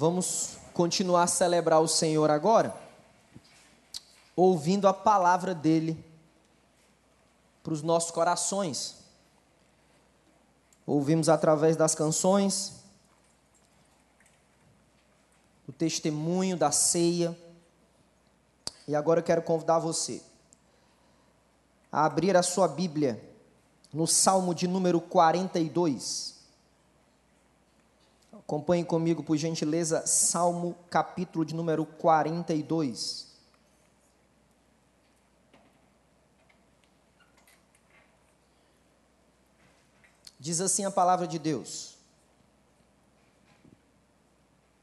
Vamos continuar a celebrar o Senhor agora, ouvindo a palavra dele para os nossos corações. Ouvimos através das canções, o testemunho da ceia, e agora eu quero convidar você a abrir a sua Bíblia no Salmo de número 42. Acompanhe comigo, por gentileza, Salmo capítulo de número 42. Diz assim a palavra de Deus: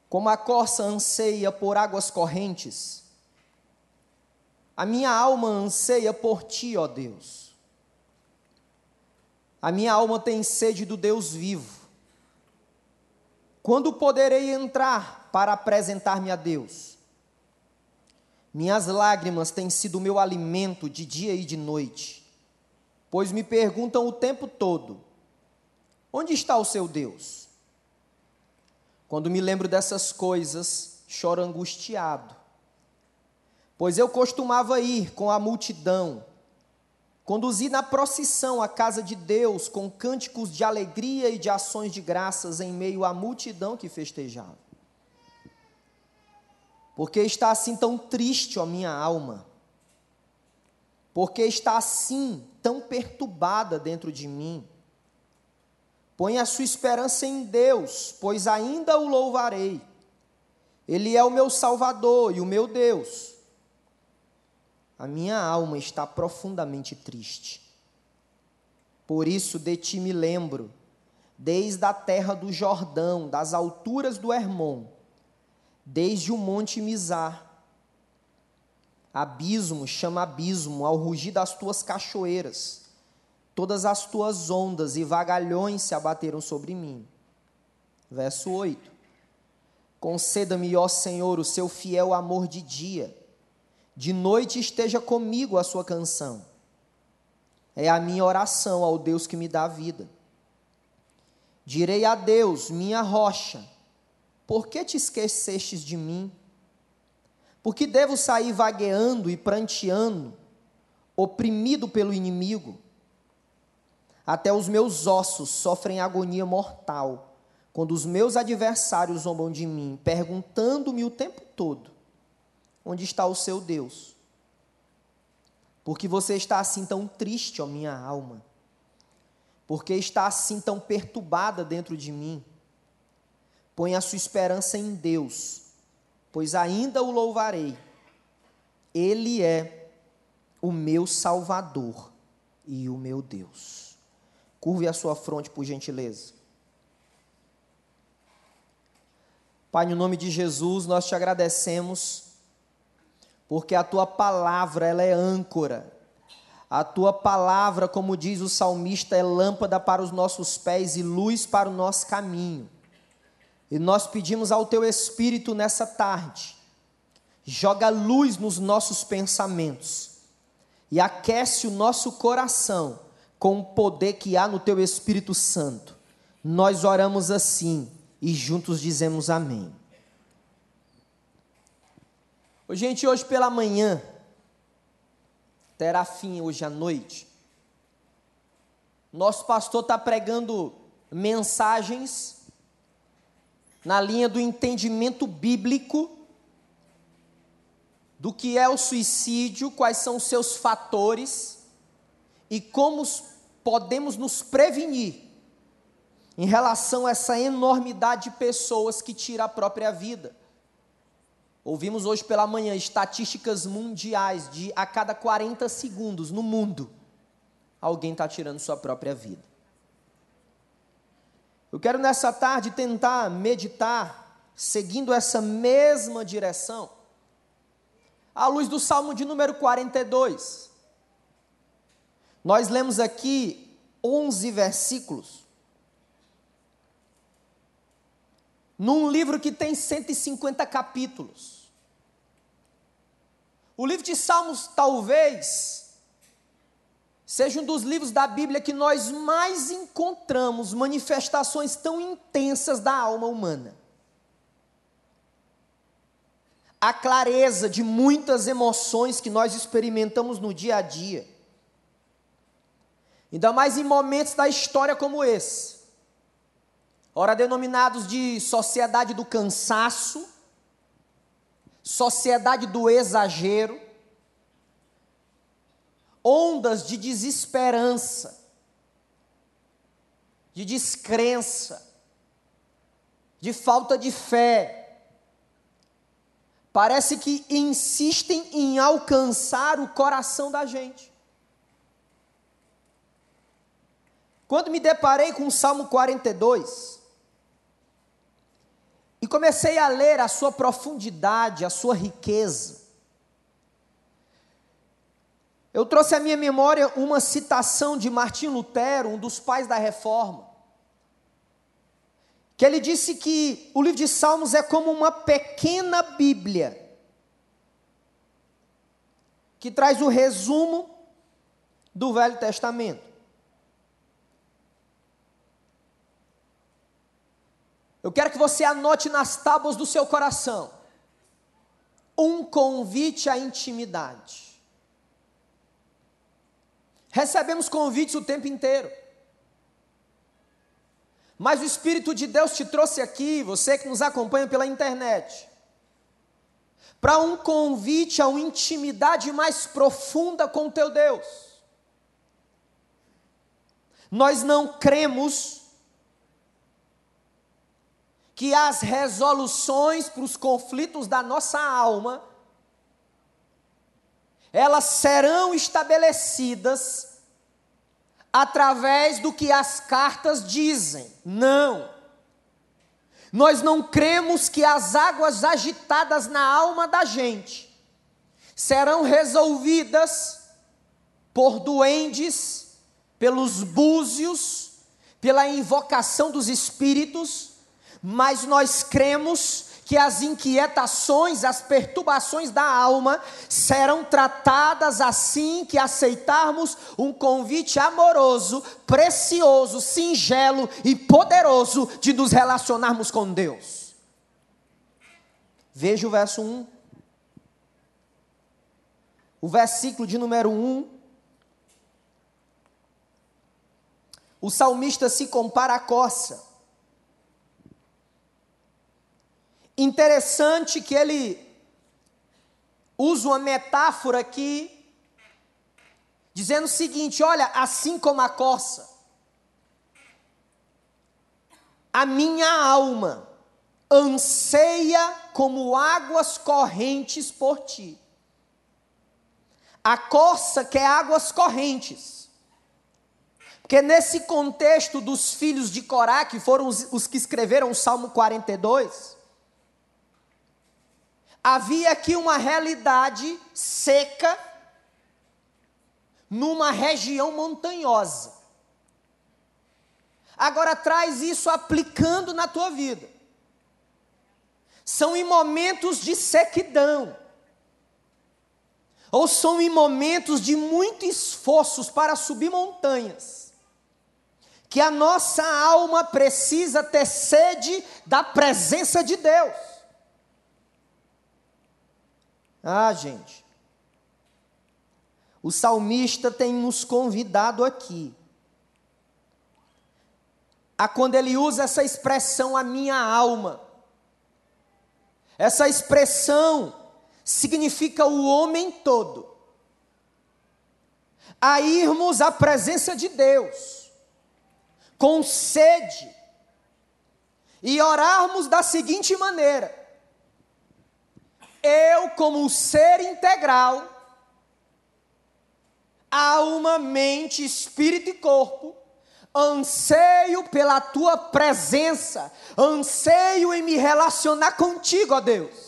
Como a corça anseia por águas correntes, a minha alma anseia por ti, ó Deus. A minha alma tem sede do Deus vivo. Quando poderei entrar para apresentar-me a Deus? Minhas lágrimas têm sido meu alimento de dia e de noite, pois me perguntam o tempo todo: onde está o seu Deus? Quando me lembro dessas coisas, choro angustiado, pois eu costumava ir com a multidão Conduzi na procissão à casa de Deus com cânticos de alegria e de ações de graças em meio à multidão que festejava. Porque está assim tão triste a minha alma? Porque está assim tão perturbada dentro de mim? Põe a sua esperança em Deus, pois ainda o louvarei. Ele é o meu Salvador e o meu Deus a minha alma está profundamente triste. Por isso de ti me lembro, desde a terra do Jordão, das alturas do Hermon, desde o monte Mizar. Abismo chama abismo ao rugir das tuas cachoeiras. Todas as tuas ondas e vagalhões se abateram sobre mim. Verso 8. Conceda-me, ó Senhor, o seu fiel amor de dia de noite esteja comigo a sua canção. É a minha oração ao Deus que me dá a vida. Direi a Deus, minha rocha, por que te esquecestes de mim? Por que devo sair vagueando e pranteando, oprimido pelo inimigo? Até os meus ossos sofrem agonia mortal, quando os meus adversários zombam de mim, perguntando-me o tempo todo: onde está o seu Deus. Porque você está assim tão triste, ó minha alma. Porque está assim tão perturbada dentro de mim. Põe a sua esperança em Deus, pois ainda o louvarei. Ele é o meu Salvador e o meu Deus. Curve a sua fronte, por gentileza. Pai, no nome de Jesus, nós te agradecemos porque a tua palavra ela é âncora. A tua palavra, como diz o salmista, é lâmpada para os nossos pés e luz para o nosso caminho. E nós pedimos ao teu espírito nessa tarde, joga luz nos nossos pensamentos e aquece o nosso coração com o poder que há no teu Espírito Santo. Nós oramos assim e juntos dizemos amém. Gente, hoje pela manhã, terá fim hoje à noite. Nosso pastor está pregando mensagens na linha do entendimento bíblico do que é o suicídio, quais são os seus fatores e como podemos nos prevenir em relação a essa enormidade de pessoas que tira a própria vida. Ouvimos hoje pela manhã estatísticas mundiais de a cada 40 segundos no mundo, alguém está tirando sua própria vida. Eu quero nessa tarde tentar meditar, seguindo essa mesma direção, à luz do Salmo de número 42. Nós lemos aqui 11 versículos. Num livro que tem 150 capítulos. O livro de Salmos talvez seja um dos livros da Bíblia que nós mais encontramos manifestações tão intensas da alma humana. a clareza de muitas emoções que nós experimentamos no dia a dia. Ainda mais em momentos da história como esse. Ora denominados de sociedade do cansaço, sociedade do exagero, ondas de desesperança, de descrença, de falta de fé. Parece que insistem em alcançar o coração da gente. Quando me deparei com o Salmo 42, e comecei a ler a sua profundidade, a sua riqueza, eu trouxe à minha memória uma citação de Martim Lutero, um dos pais da reforma, que ele disse que o livro de Salmos é como uma pequena Bíblia, que traz o resumo do Velho Testamento. Eu quero que você anote nas tábuas do seu coração um convite à intimidade. Recebemos convites o tempo inteiro. Mas o Espírito de Deus te trouxe aqui, você que nos acompanha pela internet, para um convite a uma intimidade mais profunda com o teu Deus. Nós não cremos que as resoluções para os conflitos da nossa alma elas serão estabelecidas através do que as cartas dizem. Não. Nós não cremos que as águas agitadas na alma da gente serão resolvidas por duendes, pelos búzios, pela invocação dos espíritos, mas nós cremos que as inquietações, as perturbações da alma serão tratadas assim que aceitarmos um convite amoroso, precioso, singelo e poderoso de nos relacionarmos com Deus. Veja o verso 1. O versículo de número 1. O salmista se compara à coça Interessante que ele usa uma metáfora aqui, dizendo o seguinte: olha, assim como a coça, a minha alma anseia como águas correntes por ti. A coça quer águas correntes. Porque nesse contexto dos filhos de Corá, que foram os, os que escreveram o Salmo 42, havia aqui uma realidade seca numa região montanhosa. Agora traz isso aplicando na tua vida. São em momentos de sequidão, ou são em momentos de muito esforços para subir montanhas, que a nossa alma precisa ter sede da presença de Deus. Ah, gente. O salmista tem nos convidado aqui a quando ele usa essa expressão a minha alma. Essa expressão significa o homem todo. A irmos à presença de Deus com sede e orarmos da seguinte maneira: eu, como ser integral, alma, mente, espírito e corpo, anseio pela tua presença, anseio em me relacionar contigo, ó Deus.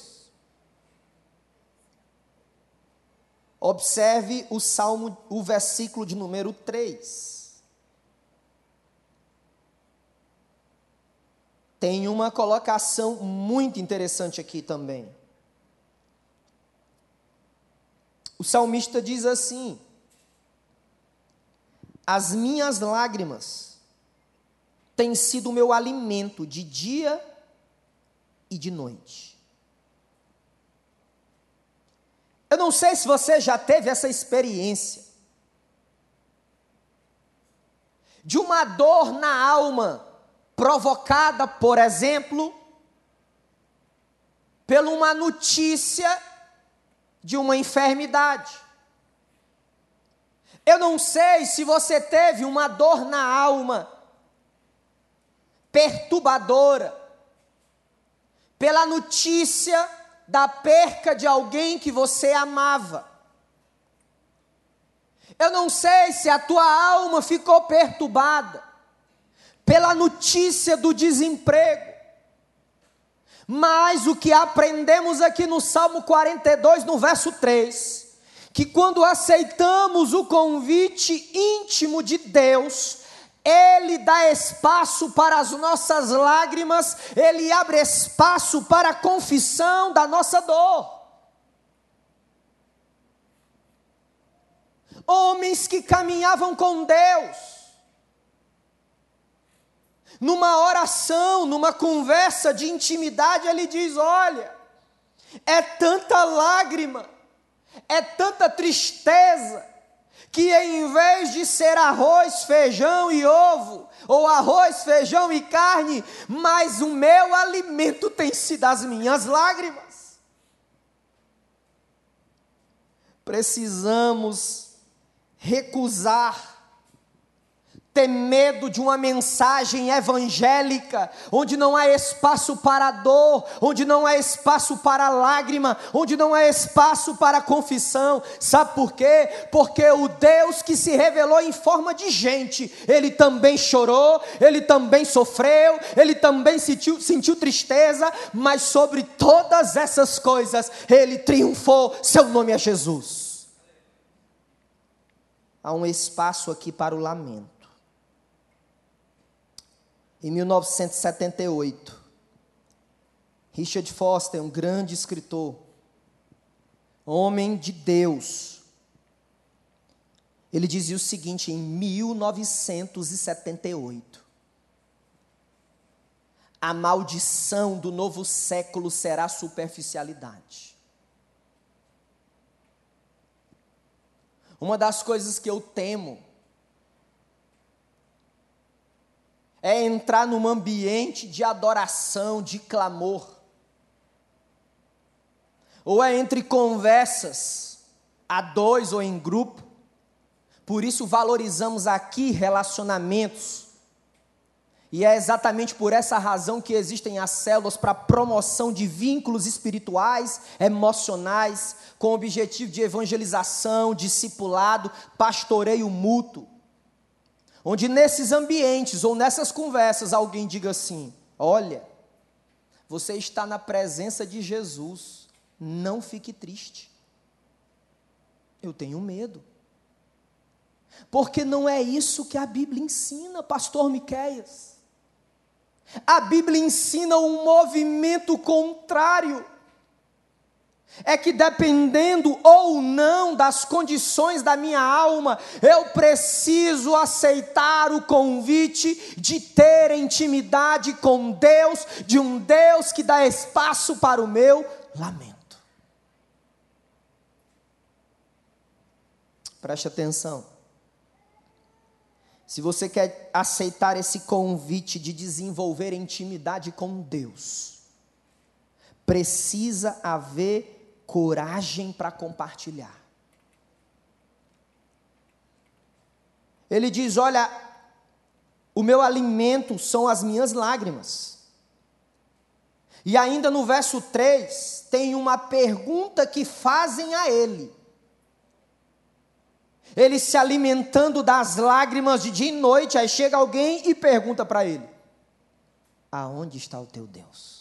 Observe o salmo, o versículo de número 3. Tem uma colocação muito interessante aqui também. O salmista diz assim: As minhas lágrimas têm sido o meu alimento de dia e de noite. não sei se você já teve essa experiência de uma dor na alma provocada, por exemplo, por uma notícia de uma enfermidade. Eu não sei se você teve uma dor na alma perturbadora pela notícia da perca de alguém que você amava. Eu não sei se a tua alma ficou perturbada pela notícia do desemprego. Mas o que aprendemos aqui no Salmo 42, no verso 3, que quando aceitamos o convite íntimo de Deus, ele dá espaço para as nossas lágrimas, Ele abre espaço para a confissão da nossa dor. Homens que caminhavam com Deus, numa oração, numa conversa de intimidade, ele diz: Olha, é tanta lágrima, é tanta tristeza, que em vez de ser arroz, feijão e ovo, ou arroz, feijão e carne, mas o meu alimento tem sido as minhas lágrimas. Precisamos recusar ter medo de uma mensagem evangélica, onde não há espaço para dor, onde não há espaço para lágrima, onde não há espaço para confissão. Sabe por quê? Porque o Deus que se revelou em forma de gente, ele também chorou, ele também sofreu, ele também sentiu, sentiu tristeza, mas sobre todas essas coisas, ele triunfou. Seu nome é Jesus. Há um espaço aqui para o lamento. Em 1978, Richard Foster, um grande escritor, homem de Deus, ele dizia o seguinte em 1978: A maldição do novo século será superficialidade. Uma das coisas que eu temo é entrar num ambiente de adoração, de clamor. Ou é entre conversas, a dois ou em grupo. Por isso valorizamos aqui relacionamentos. E é exatamente por essa razão que existem as células para promoção de vínculos espirituais, emocionais, com o objetivo de evangelização, discipulado, pastoreio mútuo. Onde nesses ambientes ou nessas conversas alguém diga assim: olha, você está na presença de Jesus, não fique triste. Eu tenho medo. Porque não é isso que a Bíblia ensina, pastor Miqueias. A Bíblia ensina um movimento contrário é que dependendo ou não das condições da minha alma, eu preciso aceitar o convite de ter intimidade com Deus, de um Deus que dá espaço para o meu lamento. Preste atenção. Se você quer aceitar esse convite de desenvolver intimidade com Deus, precisa haver coragem para compartilhar. Ele diz: Olha, o meu alimento são as minhas lágrimas. E ainda no verso 3, tem uma pergunta que fazem a ele. Ele se alimentando das lágrimas de dia e noite, aí chega alguém e pergunta para ele: Aonde está o teu Deus?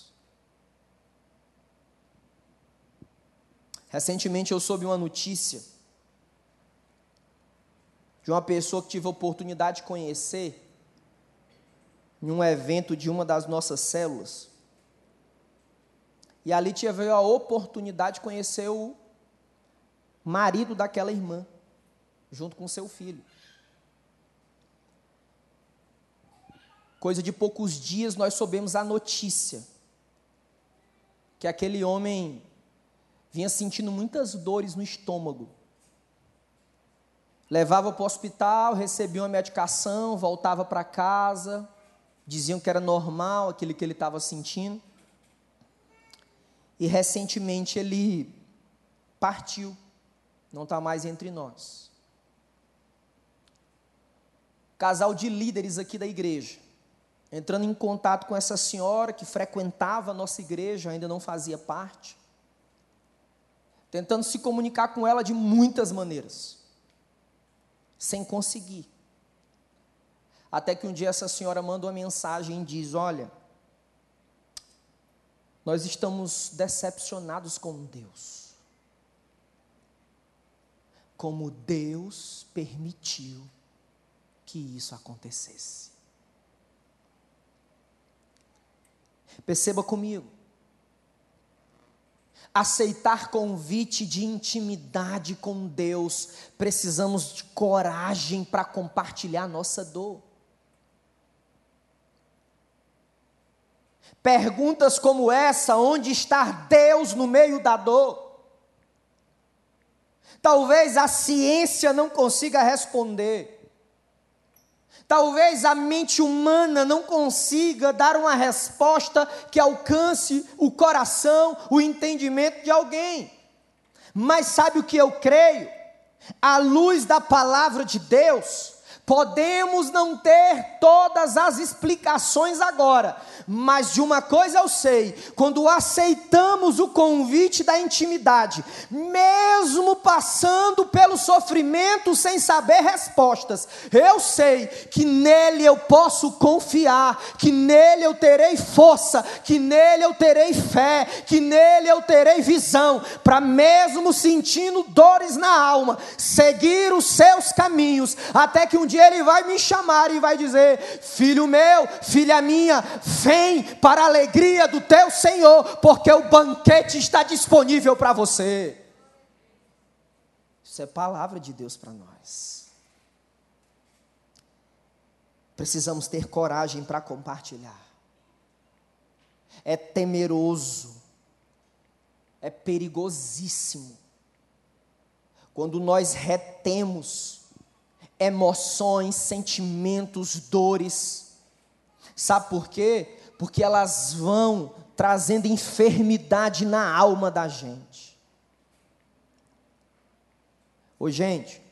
Recentemente eu soube uma notícia de uma pessoa que tive a oportunidade de conhecer em um evento de uma das nossas células. E ali tive a oportunidade de conhecer o marido daquela irmã, junto com seu filho. Coisa de poucos dias nós soubemos a notícia que aquele homem vinha sentindo muitas dores no estômago. Levava para o hospital, recebia uma medicação, voltava para casa, diziam que era normal aquilo que ele estava sentindo. E recentemente ele partiu, não está mais entre nós. Casal de líderes aqui da igreja, entrando em contato com essa senhora que frequentava a nossa igreja, ainda não fazia parte, tentando se comunicar com ela de muitas maneiras, sem conseguir. Até que um dia essa senhora manda uma mensagem e diz: Olha, nós estamos decepcionados com Deus. Como Deus permitiu que isso acontecesse. Perceba comigo. Aceitar convite de intimidade com Deus, precisamos de coragem para compartilhar nossa dor. Perguntas como essa: onde está Deus no meio da dor? Talvez a ciência não consiga responder. Talvez a mente humana não consiga dar uma resposta que alcance o coração, o entendimento de alguém. Mas sabe o que eu creio? À luz da palavra de Deus, podemos não ter todas as explicações agora, mas de uma coisa eu sei: quando aceitamos o convite da intimidade, mesmo passando pelo sofrimento sem saber respostas, eu sei que nele eu posso confiar, que nele eu terei força, que nele eu terei fé, que nele eu terei visão, para mesmo sentindo dores na alma, seguir os seus caminhos, até que um dia ele vai me chamar e vai dizer: Filho meu, filha minha, vem para a alegria do teu Senhor, porque o banquete está disponível para você. Isso é palavra de Deus para nós. Precisamos ter coragem para compartilhar. É temeroso, é perigosíssimo. Quando nós retemos emoções, sentimentos, dores. Sabe por quê? porque elas vão trazendo enfermidade na alma da gente. Ô, gente,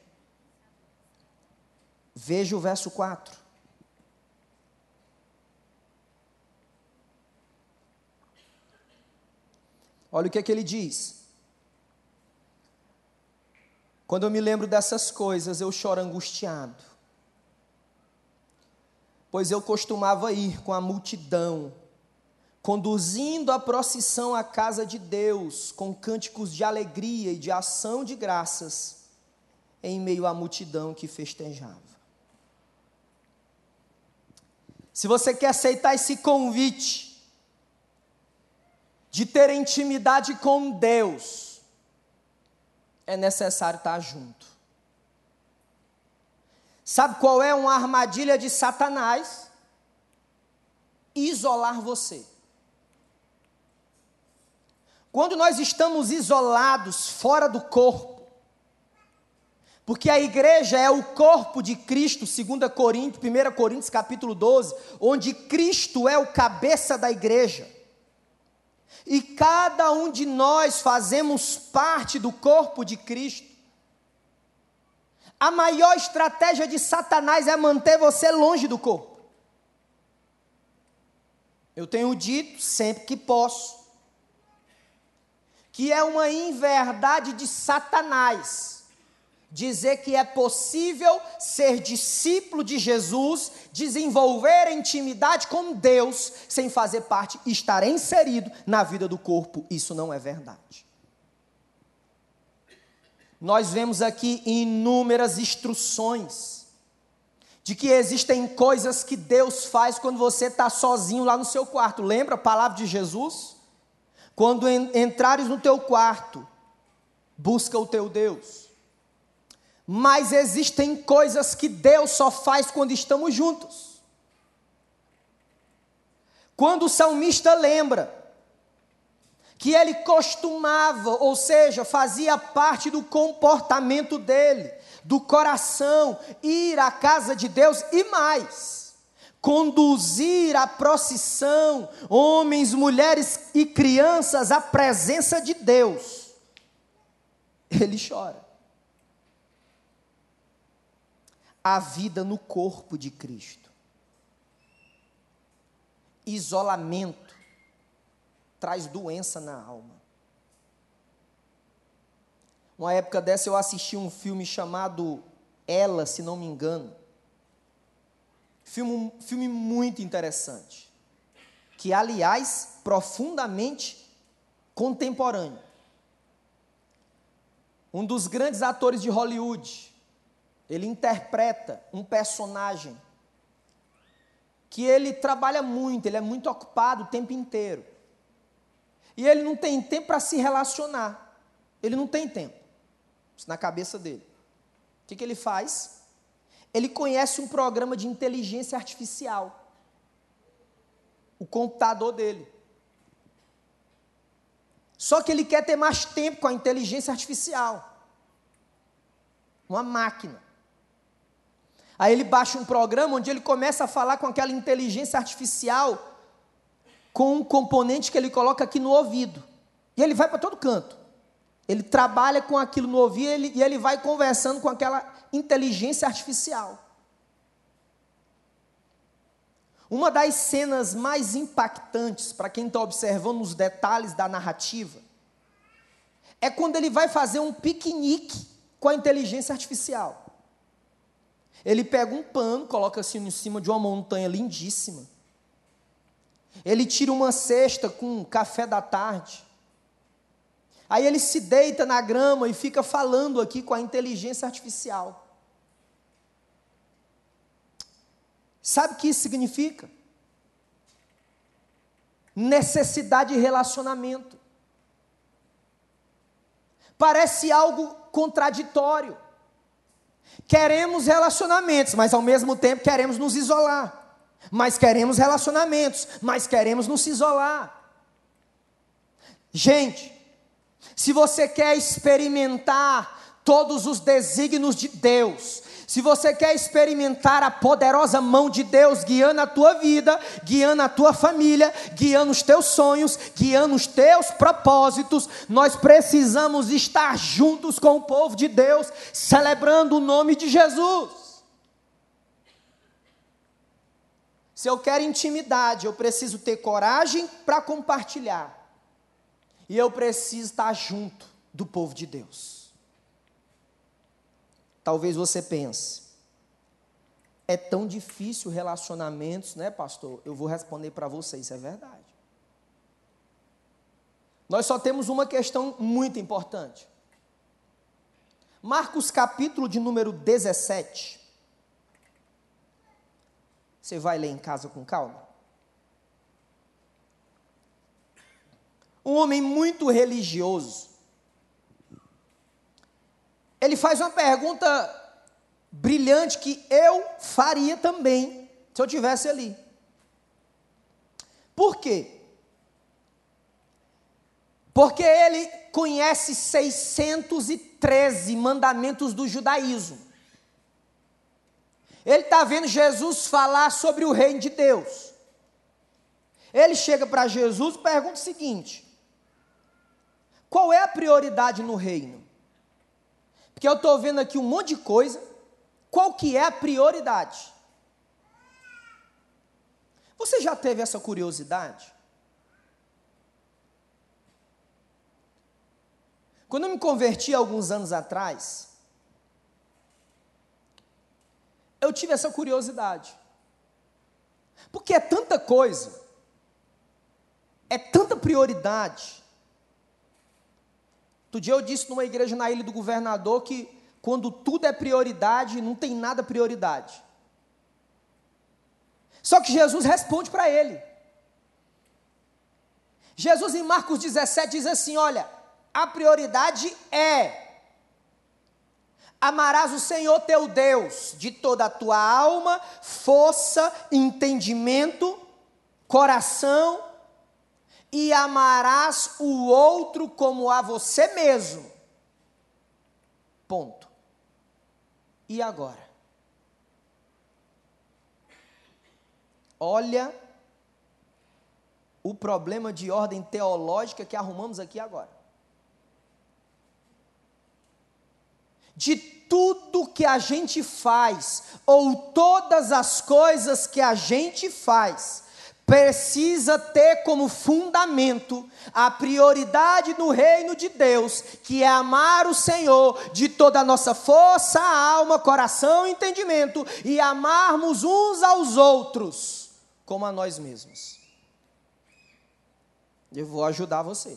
veja o verso 4. Olha o que, é que ele diz. Quando eu me lembro dessas coisas, eu choro angustiado pois eu costumava ir com a multidão, conduzindo a procissão à casa de Deus, com cânticos de alegria e de ação de graças, em meio à multidão que festejava. Se você quer aceitar esse convite, de ter intimidade com Deus, é necessário estar junto. Sabe qual é uma armadilha de Satanás? Isolar você. Quando nós estamos isolados, fora do corpo, porque a igreja é o corpo de Cristo, 2 Coríntios, 1 Coríntios capítulo 12, onde Cristo é o cabeça da igreja. E cada um de nós fazemos parte do corpo de Cristo. A maior estratégia de Satanás é manter você longe do corpo. Eu tenho dito sempre que posso, que é uma inverdade de Satanás dizer que é possível ser discípulo de Jesus, desenvolver intimidade com Deus, sem fazer parte, estar inserido na vida do corpo. Isso não é verdade. Nós vemos aqui inúmeras instruções de que existem coisas que Deus faz quando você está sozinho lá no seu quarto. Lembra a palavra de Jesus? Quando entrares no teu quarto, busca o teu Deus. Mas existem coisas que Deus só faz quando estamos juntos. Quando o salmista lembra que ele costumava, ou seja, fazia parte do comportamento dele, do coração, ir à casa de Deus e mais, conduzir a procissão, homens, mulheres e crianças à presença de Deus. Ele chora. A vida no corpo de Cristo. Isolamento traz doença na alma. Uma época dessa eu assisti um filme chamado Ela, se não me engano. Filme, filme muito interessante. Que, aliás, profundamente contemporâneo. Um dos grandes atores de Hollywood, ele interpreta um personagem que ele trabalha muito, ele é muito ocupado o tempo inteiro. E ele não tem tempo para se relacionar. Ele não tem tempo. Isso na cabeça dele. O que, que ele faz? Ele conhece um programa de inteligência artificial. O computador dele. Só que ele quer ter mais tempo com a inteligência artificial. Uma máquina. Aí ele baixa um programa onde ele começa a falar com aquela inteligência artificial com um componente que ele coloca aqui no ouvido. E ele vai para todo canto. Ele trabalha com aquilo no ouvido e ele, e ele vai conversando com aquela inteligência artificial. Uma das cenas mais impactantes para quem está observando os detalhes da narrativa é quando ele vai fazer um piquenique com a inteligência artificial. Ele pega um pano, coloca assim em cima de uma montanha lindíssima ele tira uma cesta com café da tarde. Aí ele se deita na grama e fica falando aqui com a inteligência artificial. Sabe o que isso significa? Necessidade de relacionamento. Parece algo contraditório. Queremos relacionamentos, mas ao mesmo tempo queremos nos isolar mas queremos relacionamentos, mas queremos nos isolar. Gente, se você quer experimentar todos os desígnios de Deus, se você quer experimentar a poderosa mão de Deus guiando a tua vida, guiando a tua família, guiando os teus sonhos, guiando os teus propósitos, nós precisamos estar juntos com o povo de Deus, celebrando o nome de Jesus. Se eu quero intimidade, eu preciso ter coragem para compartilhar. E eu preciso estar junto do povo de Deus. Talvez você pense, é tão difícil relacionamentos, né, pastor? Eu vou responder para você, isso é verdade. Nós só temos uma questão muito importante. Marcos capítulo de número 17. Você vai ler em casa com calma? Um homem muito religioso. Ele faz uma pergunta brilhante que eu faria também, se eu tivesse ali. Por quê? Porque ele conhece 613 mandamentos do judaísmo. Ele está vendo Jesus falar sobre o reino de Deus. Ele chega para Jesus e pergunta o seguinte: qual é a prioridade no reino? Porque eu estou vendo aqui um monte de coisa. Qual que é a prioridade? Você já teve essa curiosidade? Quando eu me converti alguns anos atrás, eu tive essa curiosidade. Porque é tanta coisa, é tanta prioridade. Outro dia eu disse numa igreja na Ilha do Governador que quando tudo é prioridade, não tem nada prioridade. Só que Jesus responde para ele. Jesus em Marcos 17 diz assim: Olha, a prioridade é Amarás o Senhor teu Deus de toda a tua alma, força, entendimento, coração e amarás o outro como a você mesmo. Ponto. E agora? Olha o problema de ordem teológica que arrumamos aqui agora. De tudo que a gente faz, ou todas as coisas que a gente faz, precisa ter como fundamento a prioridade no reino de Deus, que é amar o Senhor de toda a nossa força, alma, coração e entendimento, e amarmos uns aos outros como a nós mesmos. Eu vou ajudar você.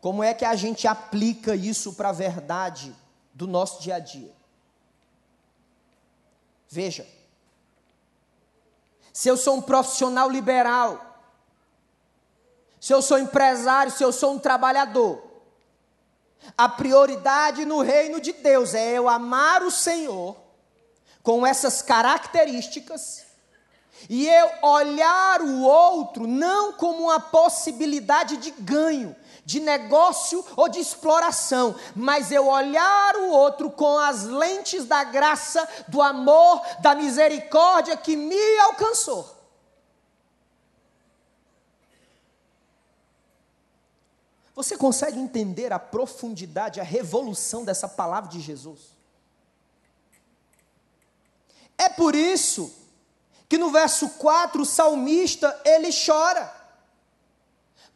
Como é que a gente aplica isso para a verdade do nosso dia a dia? Veja, se eu sou um profissional liberal, se eu sou empresário, se eu sou um trabalhador, a prioridade no reino de Deus é eu amar o Senhor com essas características e eu olhar o outro não como uma possibilidade de ganho, de negócio ou de exploração, mas eu olhar o outro com as lentes da graça, do amor, da misericórdia que me alcançou. Você consegue entender a profundidade, a revolução dessa palavra de Jesus? É por isso que no verso 4 o salmista ele chora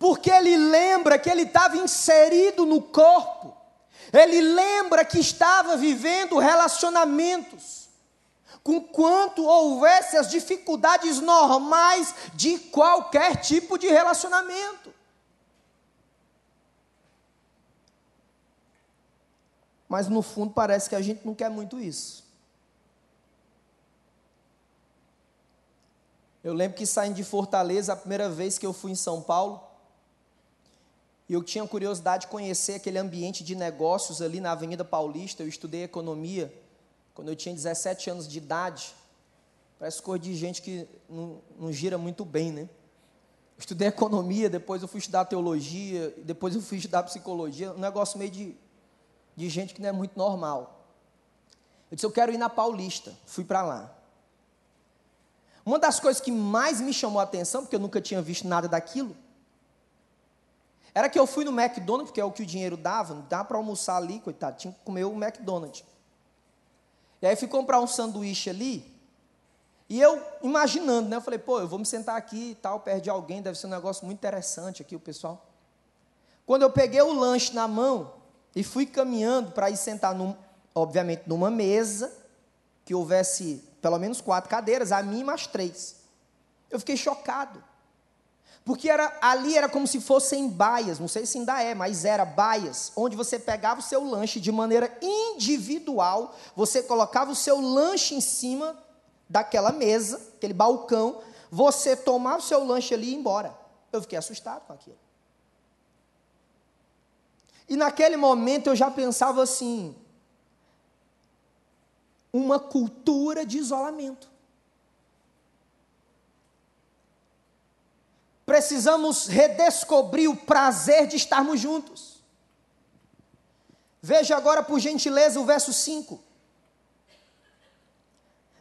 porque ele lembra que ele estava inserido no corpo, ele lembra que estava vivendo relacionamentos, com quanto houvesse as dificuldades normais de qualquer tipo de relacionamento. Mas no fundo parece que a gente não quer muito isso. Eu lembro que saindo de Fortaleza, a primeira vez que eu fui em São Paulo, e eu tinha curiosidade de conhecer aquele ambiente de negócios ali na Avenida Paulista. Eu estudei economia quando eu tinha 17 anos de idade. Parece coisa de gente que não, não gira muito bem, né? Estudei economia, depois eu fui estudar teologia, depois eu fui estudar psicologia. Um negócio meio de, de gente que não é muito normal. Eu disse, eu quero ir na Paulista. Fui para lá. Uma das coisas que mais me chamou a atenção, porque eu nunca tinha visto nada daquilo, era que eu fui no McDonald's, porque é o que o dinheiro dava, não dá para almoçar ali, coitado, tinha que comer o McDonald's. E aí fui comprar um sanduíche ali, e eu imaginando, né? Eu falei, pô, eu vou me sentar aqui e tal, perto de alguém, deve ser um negócio muito interessante aqui, o pessoal. Quando eu peguei o lanche na mão e fui caminhando para ir sentar, num, obviamente, numa mesa, que houvesse pelo menos quatro cadeiras, a mim mais três. Eu fiquei chocado. Porque era, ali era como se fossem baias, não sei se ainda é, mas era baias, onde você pegava o seu lanche de maneira individual, você colocava o seu lanche em cima daquela mesa, aquele balcão, você tomava o seu lanche ali e ia embora. Eu fiquei assustado com aquilo. E naquele momento eu já pensava assim: uma cultura de isolamento. Precisamos redescobrir o prazer de estarmos juntos. Veja agora, por gentileza, o verso 5.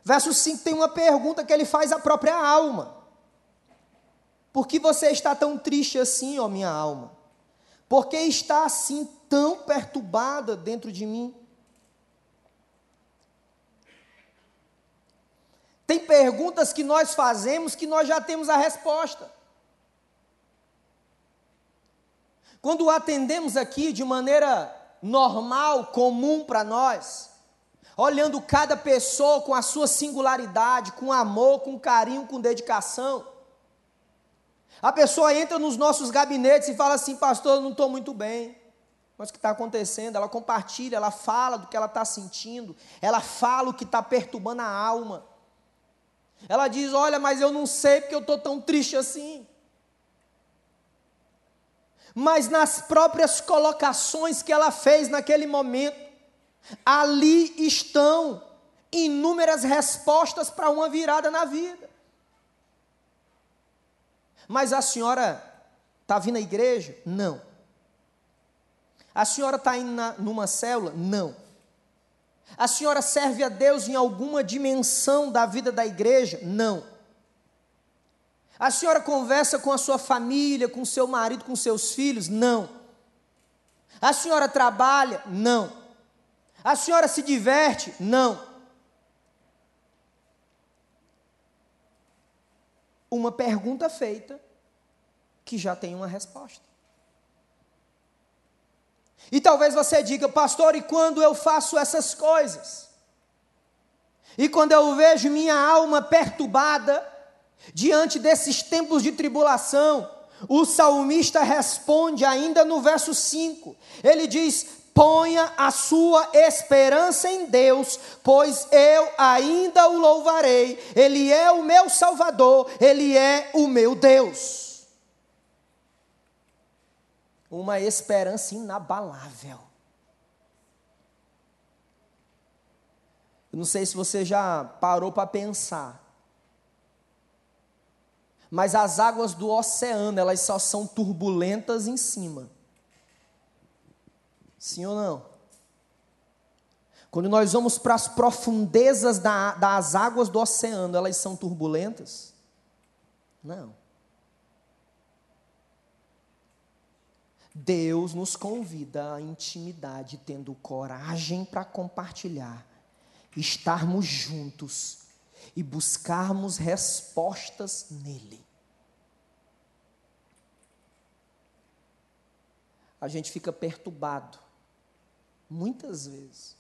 Verso 5 tem uma pergunta que ele faz à própria alma. Por que você está tão triste assim, ó minha alma? Por que está assim tão perturbada dentro de mim? Tem perguntas que nós fazemos que nós já temos a resposta. Quando atendemos aqui de maneira normal, comum para nós, olhando cada pessoa com a sua singularidade, com amor, com carinho, com dedicação, a pessoa entra nos nossos gabinetes e fala assim: Pastor, eu não estou muito bem. Mas o que está acontecendo? Ela compartilha, ela fala do que ela está sentindo, ela fala o que está perturbando a alma. Ela diz: Olha, mas eu não sei porque eu estou tão triste assim mas nas próprias colocações que ela fez naquele momento, ali estão inúmeras respostas para uma virada na vida. Mas a senhora Está vindo à igreja? Não. A senhora está indo na, numa célula? Não. A senhora serve a Deus em alguma dimensão da vida da igreja? Não. A senhora conversa com a sua família, com seu marido, com seus filhos? Não. A senhora trabalha? Não. A senhora se diverte? Não. Uma pergunta feita que já tem uma resposta. E talvez você diga, pastor, e quando eu faço essas coisas? E quando eu vejo minha alma perturbada diante desses tempos de tribulação, o salmista responde ainda no verso 5. Ele diz: Ponha a sua esperança em Deus, pois eu ainda o louvarei. Ele é o meu Salvador, ele é o meu Deus uma esperança inabalável. Eu não sei se você já parou para pensar, mas as águas do oceano, elas só são turbulentas em cima. Sim ou não? Quando nós vamos para as profundezas da, das águas do oceano, elas são turbulentas? Não. Deus nos convida à intimidade, tendo coragem para compartilhar, estarmos juntos e buscarmos respostas nele. A gente fica perturbado, muitas vezes,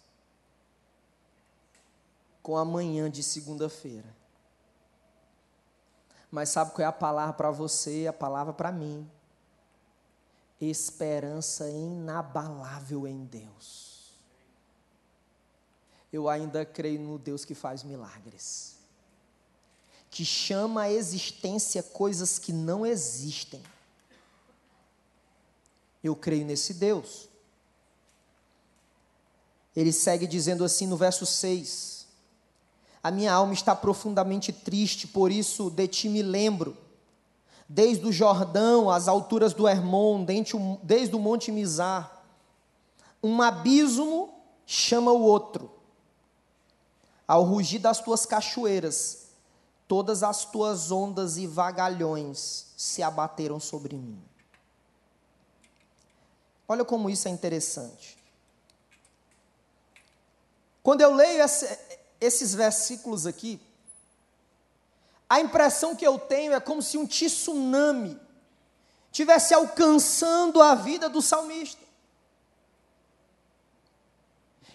com a manhã de segunda-feira. Mas sabe qual é a palavra para você, a palavra para mim? esperança inabalável em Deus. Eu ainda creio no Deus que faz milagres, que chama à existência coisas que não existem. Eu creio nesse Deus. Ele segue dizendo assim no verso 6: A minha alma está profundamente triste, por isso de ti me lembro desde o Jordão às alturas do Hermon, desde o Monte Mizar. Um abismo chama o outro. Ao rugir das tuas cachoeiras, todas as tuas ondas e vagalhões se abateram sobre mim. Olha como isso é interessante. Quando eu leio esse, esses versículos aqui, a impressão que eu tenho é como se um tsunami tivesse alcançando a vida do salmista.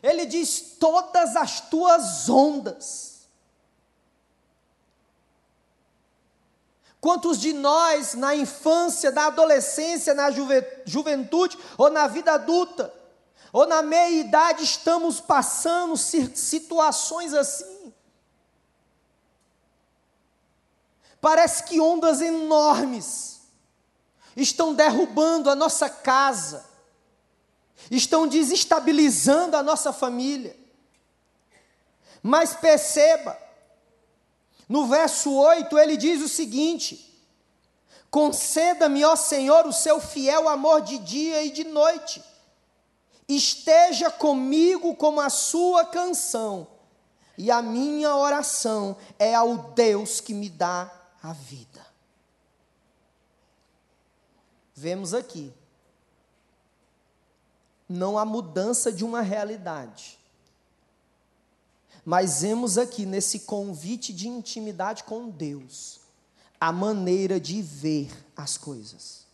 Ele diz: todas as tuas ondas. Quantos de nós, na infância, na adolescência, na juventude ou na vida adulta, ou na meia-idade, estamos passando situações assim? Parece que ondas enormes estão derrubando a nossa casa, estão desestabilizando a nossa família. Mas perceba, no verso 8 ele diz o seguinte: Conceda-me, ó Senhor, o seu fiel amor de dia e de noite, esteja comigo como a sua canção, e a minha oração é ao Deus que me dá a vida. Vemos aqui, não há mudança de uma realidade, mas vemos aqui nesse convite de intimidade com Deus, a maneira de ver as coisas.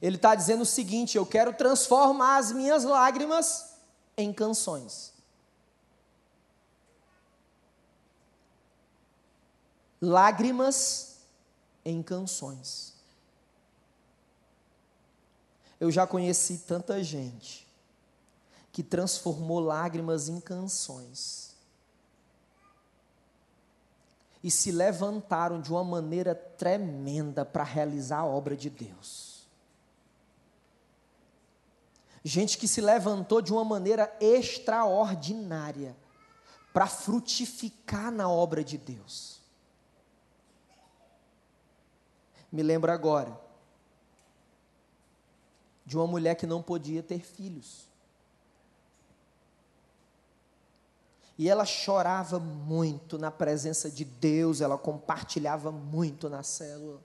Ele está dizendo o seguinte: eu quero transformar as minhas lágrimas em canções. lágrimas em canções. Eu já conheci tanta gente que transformou lágrimas em canções e se levantaram de uma maneira tremenda para realizar a obra de Deus. Gente que se levantou de uma maneira extraordinária para frutificar na obra de Deus. Me lembro agora de uma mulher que não podia ter filhos. E ela chorava muito na presença de Deus, ela compartilhava muito na célula.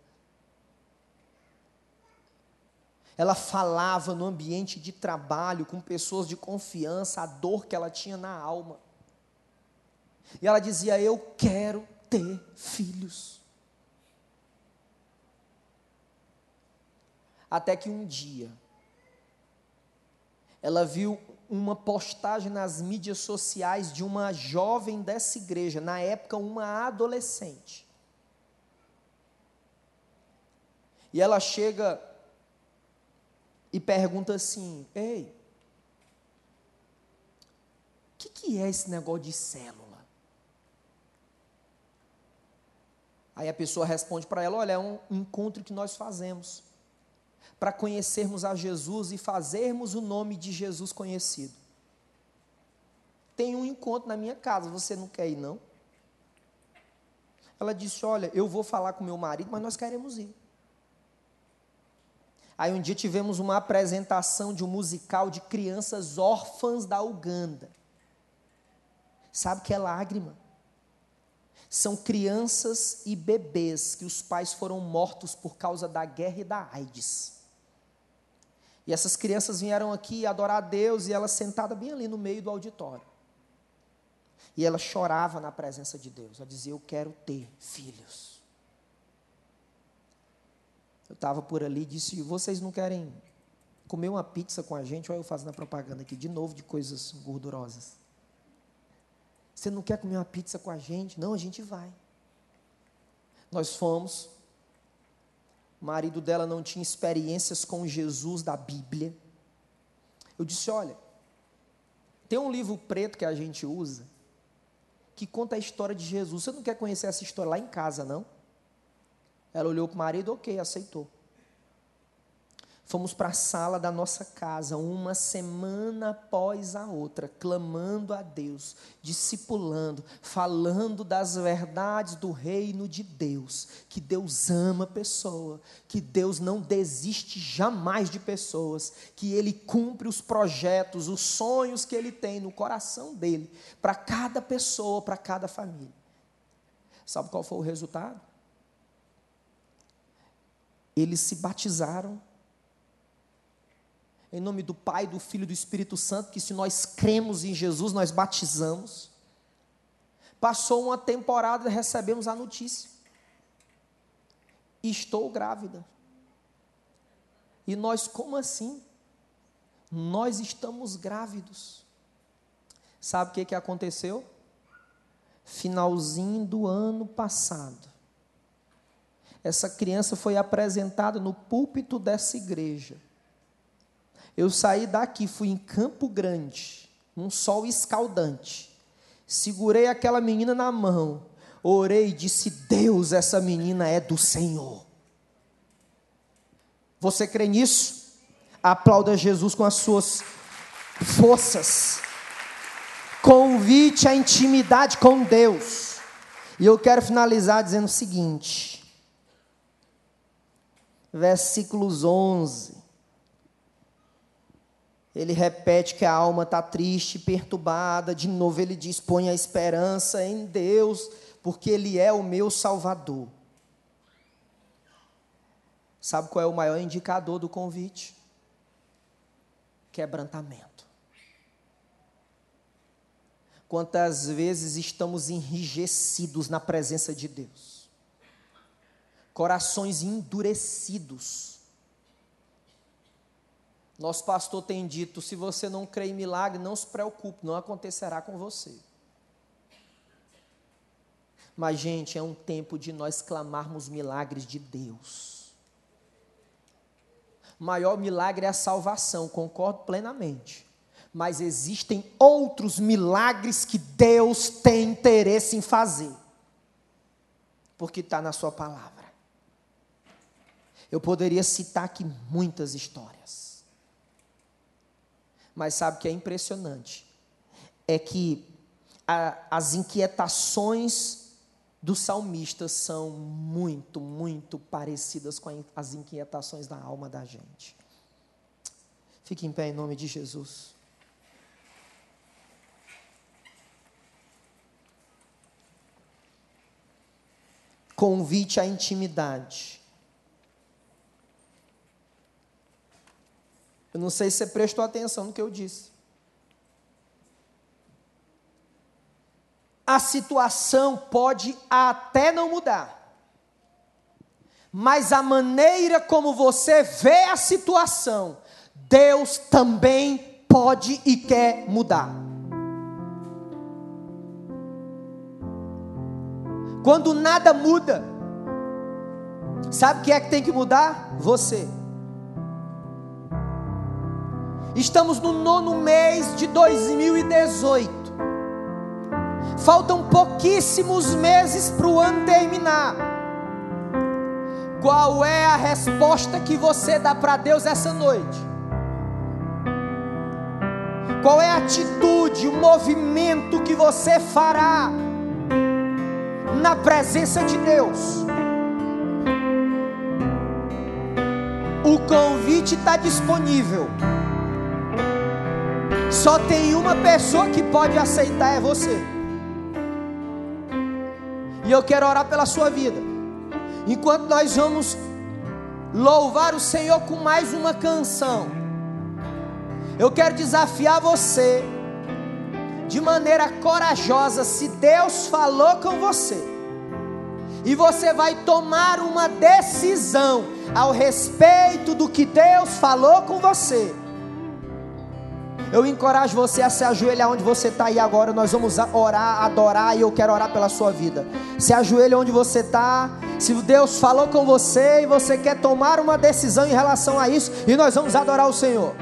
Ela falava no ambiente de trabalho com pessoas de confiança, a dor que ela tinha na alma. E ela dizia: Eu quero ter filhos. Até que um dia, ela viu uma postagem nas mídias sociais de uma jovem dessa igreja, na época uma adolescente. E ela chega e pergunta assim: Ei, o que, que é esse negócio de célula? Aí a pessoa responde para ela: Olha, é um encontro que nós fazemos para conhecermos a Jesus e fazermos o nome de Jesus conhecido. Tem um encontro na minha casa, você não quer ir, não? Ela disse: Olha, eu vou falar com meu marido, mas nós queremos ir. Aí um dia tivemos uma apresentação de um musical de crianças órfãs da Uganda. Sabe que é lágrima? São crianças e bebês que os pais foram mortos por causa da guerra e da AIDS. E essas crianças vieram aqui adorar a Deus e ela sentada bem ali no meio do auditório. E ela chorava na presença de Deus. Ela dizia: Eu quero ter filhos. Eu estava por ali e disse: Vocês não querem comer uma pizza com a gente? Olha eu fazendo a propaganda aqui de novo de coisas gordurosas. Você não quer comer uma pizza com a gente? Não, a gente vai. Nós fomos, o marido dela não tinha experiências com Jesus da Bíblia. Eu disse: Olha, tem um livro preto que a gente usa que conta a história de Jesus. Você não quer conhecer essa história lá em casa, não? Ela olhou para o marido, ok, aceitou. Fomos para a sala da nossa casa, uma semana após a outra, clamando a Deus, discipulando, falando das verdades do reino de Deus, que Deus ama a pessoa, que Deus não desiste jamais de pessoas, que Ele cumpre os projetos, os sonhos que Ele tem no coração dele, para cada pessoa, para cada família. Sabe qual foi o resultado? Eles se batizaram em nome do Pai, do Filho e do Espírito Santo, que se nós cremos em Jesus, nós batizamos. Passou uma temporada e recebemos a notícia. Estou grávida. E nós, como assim? Nós estamos grávidos. Sabe o que, que aconteceu? Finalzinho do ano passado. Essa criança foi apresentada no púlpito dessa igreja eu saí daqui, fui em Campo Grande, num sol escaldante. Segurei aquela menina na mão, orei e disse: Deus, essa menina é do Senhor. Você crê nisso? Aplauda Jesus com as suas forças. Convite à intimidade com Deus. E eu quero finalizar dizendo o seguinte, versículos 11 ele repete que a alma está triste, perturbada. De novo, ele diz: põe a esperança em Deus, porque Ele é o meu Salvador. Sabe qual é o maior indicador do convite? Quebrantamento. Quantas vezes estamos enrijecidos na presença de Deus, corações endurecidos nosso pastor tem dito: se você não crê em milagre, não se preocupe, não acontecerá com você. Mas, gente, é um tempo de nós clamarmos milagres de Deus. O maior milagre é a salvação, concordo plenamente. Mas existem outros milagres que Deus tem interesse em fazer, porque está na Sua palavra. Eu poderia citar aqui muitas histórias. Mas sabe o que é impressionante? É que a, as inquietações dos salmistas são muito, muito parecidas com as inquietações da alma da gente. Fique em pé em nome de Jesus. Convite à intimidade. Eu não sei se você prestou atenção no que eu disse. a situação pode até não mudar. Mas a maneira como você vê a situação, Deus também pode e quer mudar. Quando nada muda, sabe o que é que tem que mudar? Você. Estamos no nono mês de 2018. Faltam pouquíssimos meses para o ano terminar. Qual é a resposta que você dá para Deus essa noite? Qual é a atitude, o movimento que você fará na presença de Deus? O convite está disponível. Só tem uma pessoa que pode aceitar, é você. E eu quero orar pela sua vida. Enquanto nós vamos louvar o Senhor com mais uma canção, eu quero desafiar você de maneira corajosa. Se Deus falou com você, e você vai tomar uma decisão ao respeito do que Deus falou com você eu encorajo você a se ajoelhar onde você está aí agora. Nós vamos orar, adorar e eu quero orar pela sua vida. Se ajoelhe onde você está. Se Deus falou com você e você quer tomar uma decisão em relação a isso, e nós vamos adorar o Senhor.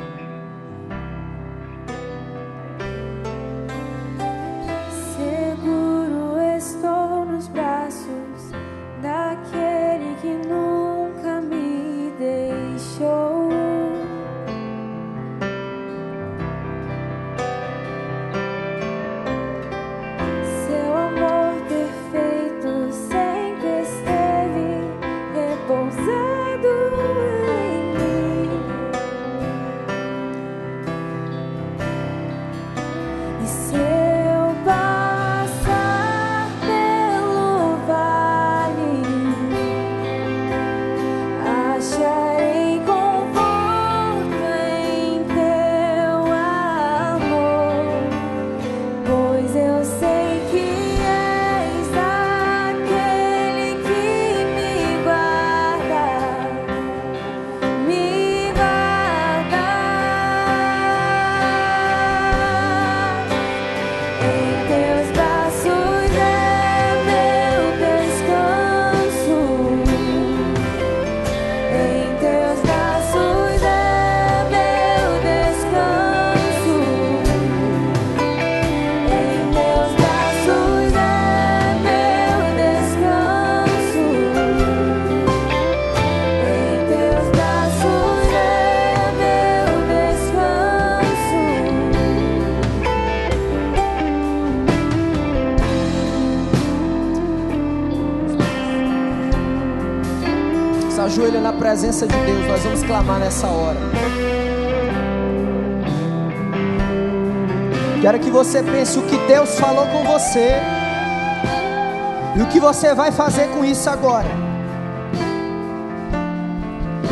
Presença de Deus, nós vamos clamar nessa hora. Quero que você pense o que Deus falou com você e o que você vai fazer com isso agora.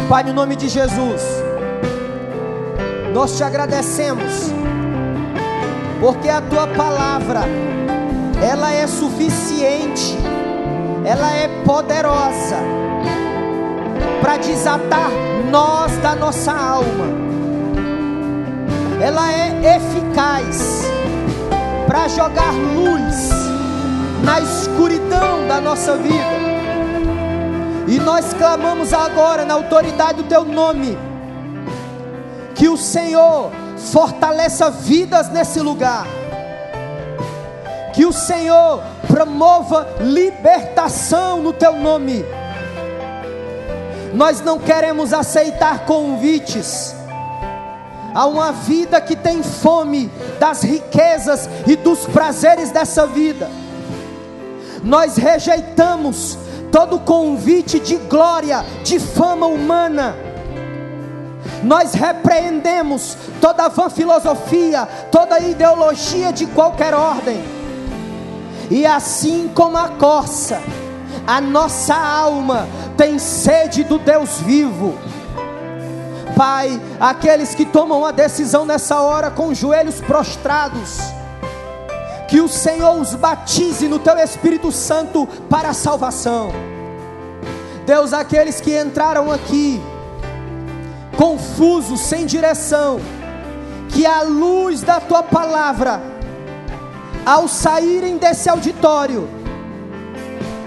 Pai, no nome de Jesus, nós te agradecemos, porque a tua palavra, ela é suficiente, ela é poderosa para desatar nós da nossa alma. Ela é eficaz para jogar luz na escuridão da nossa vida. E nós clamamos agora na autoridade do teu nome que o Senhor fortaleça vidas nesse lugar. Que o Senhor promova libertação no teu nome nós não queremos aceitar convites a uma vida que tem fome das riquezas e dos prazeres dessa vida. Nós rejeitamos todo convite de glória, de fama humana. Nós repreendemos toda vã filosofia, toda ideologia de qualquer ordem. E assim como a corça, a nossa alma tem sede do Deus vivo. Pai, aqueles que tomam a decisão nessa hora com os joelhos prostrados, que o Senhor os batize no teu Espírito Santo para a salvação. Deus, aqueles que entraram aqui confusos, sem direção, que a luz da tua palavra, ao saírem desse auditório,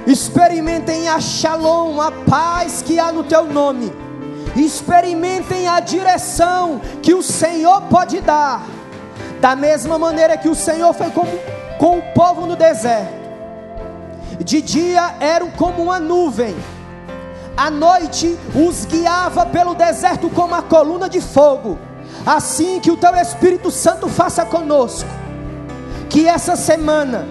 experimentem a shalom, a paz que há no teu nome, experimentem a direção que o Senhor pode dar, da mesma maneira que o Senhor foi com, com o povo no deserto. De dia eram como uma nuvem, à noite os guiava pelo deserto como a coluna de fogo. Assim que o teu Espírito Santo faça conosco, que essa semana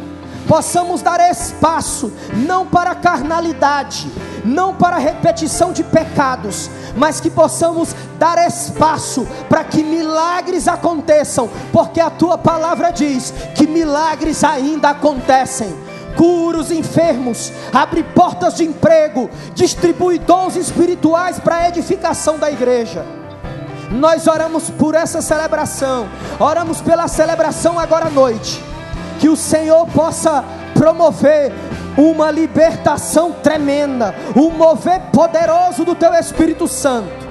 possamos dar espaço, não para carnalidade, não para repetição de pecados, mas que possamos dar espaço para que milagres aconteçam, porque a tua palavra diz que milagres ainda acontecem cura os enfermos, abre portas de emprego, distribui dons espirituais para a edificação da igreja. Nós oramos por essa celebração, oramos pela celebração agora à noite, que o Senhor possa promover uma libertação tremenda, um mover poderoso do Teu Espírito Santo.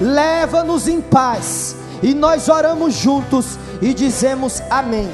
Leva-nos em paz, e nós oramos juntos e dizemos amém.